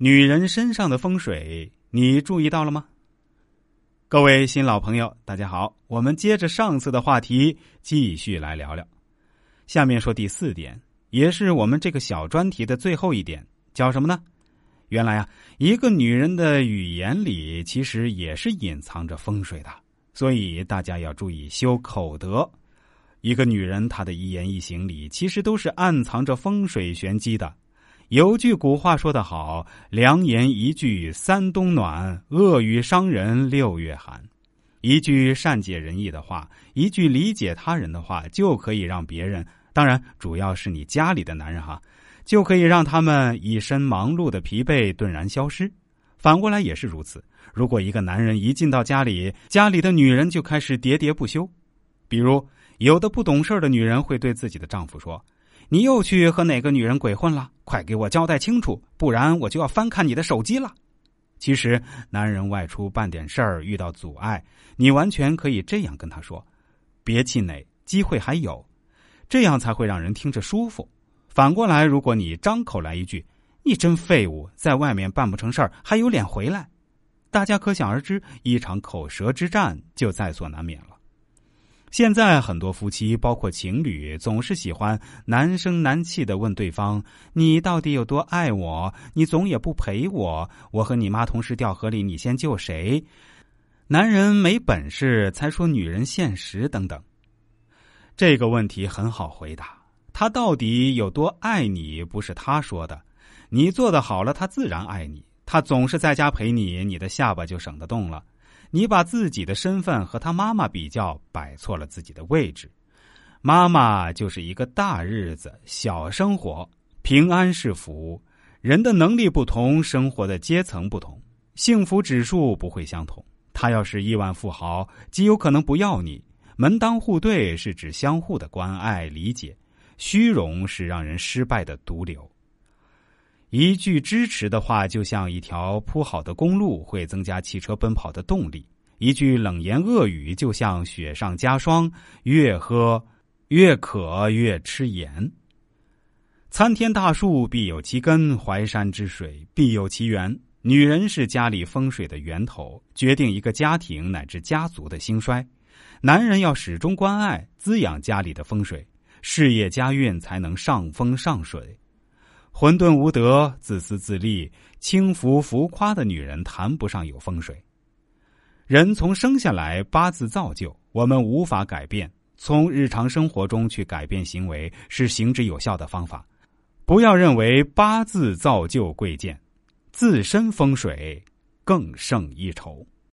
女人身上的风水，你注意到了吗？各位新老朋友，大家好，我们接着上次的话题继续来聊聊。下面说第四点，也是我们这个小专题的最后一点，叫什么呢？原来啊，一个女人的语言里其实也是隐藏着风水的，所以大家要注意修口德。一个女人她的一言一行里，其实都是暗藏着风水玄机的。有句古话说得好：“良言一句三冬暖，恶语伤人六月寒。”一句善解人意的话，一句理解他人的话，就可以让别人，当然主要是你家里的男人哈，就可以让他们一身忙碌的疲惫顿然消失。反过来也是如此。如果一个男人一进到家里，家里的女人就开始喋喋不休，比如有的不懂事的女人会对自己的丈夫说。你又去和哪个女人鬼混了？快给我交代清楚，不然我就要翻看你的手机了。其实，男人外出办点事儿遇到阻碍，你完全可以这样跟他说：“别气馁，机会还有。”这样才会让人听着舒服。反过来，如果你张口来一句“你真废物，在外面办不成事儿，还有脸回来”，大家可想而知，一场口舌之战就在所难免了。现在很多夫妻，包括情侣，总是喜欢男声男气的问对方：“你到底有多爱我？你总也不陪我。我和你妈同时掉河里，你先救谁？”男人没本事才说女人现实等等。这个问题很好回答：他到底有多爱你？不是他说的。你做的好了，他自然爱你。他总是在家陪你，你的下巴就省得动了。你把自己的身份和他妈妈比较，摆错了自己的位置。妈妈就是一个大日子、小生活，平安是福。人的能力不同，生活的阶层不同，幸福指数不会相同。他要是亿万富豪，极有可能不要你。门当户对是指相互的关爱理解，虚荣是让人失败的毒瘤。一句支持的话，就像一条铺好的公路，会增加汽车奔跑的动力；一句冷言恶语，就像雪上加霜，越喝越渴，越吃盐。参天大树必有其根，淮山之水必有其源。女人是家里风水的源头，决定一个家庭乃至家族的兴衰。男人要始终关爱滋养家里的风水，事业家运才能上风上水。混沌无德、自私自利、轻浮浮夸的女人谈不上有风水。人从生下来八字造就，我们无法改变。从日常生活中去改变行为是行之有效的方法。不要认为八字造就贵贱，自身风水更胜一筹。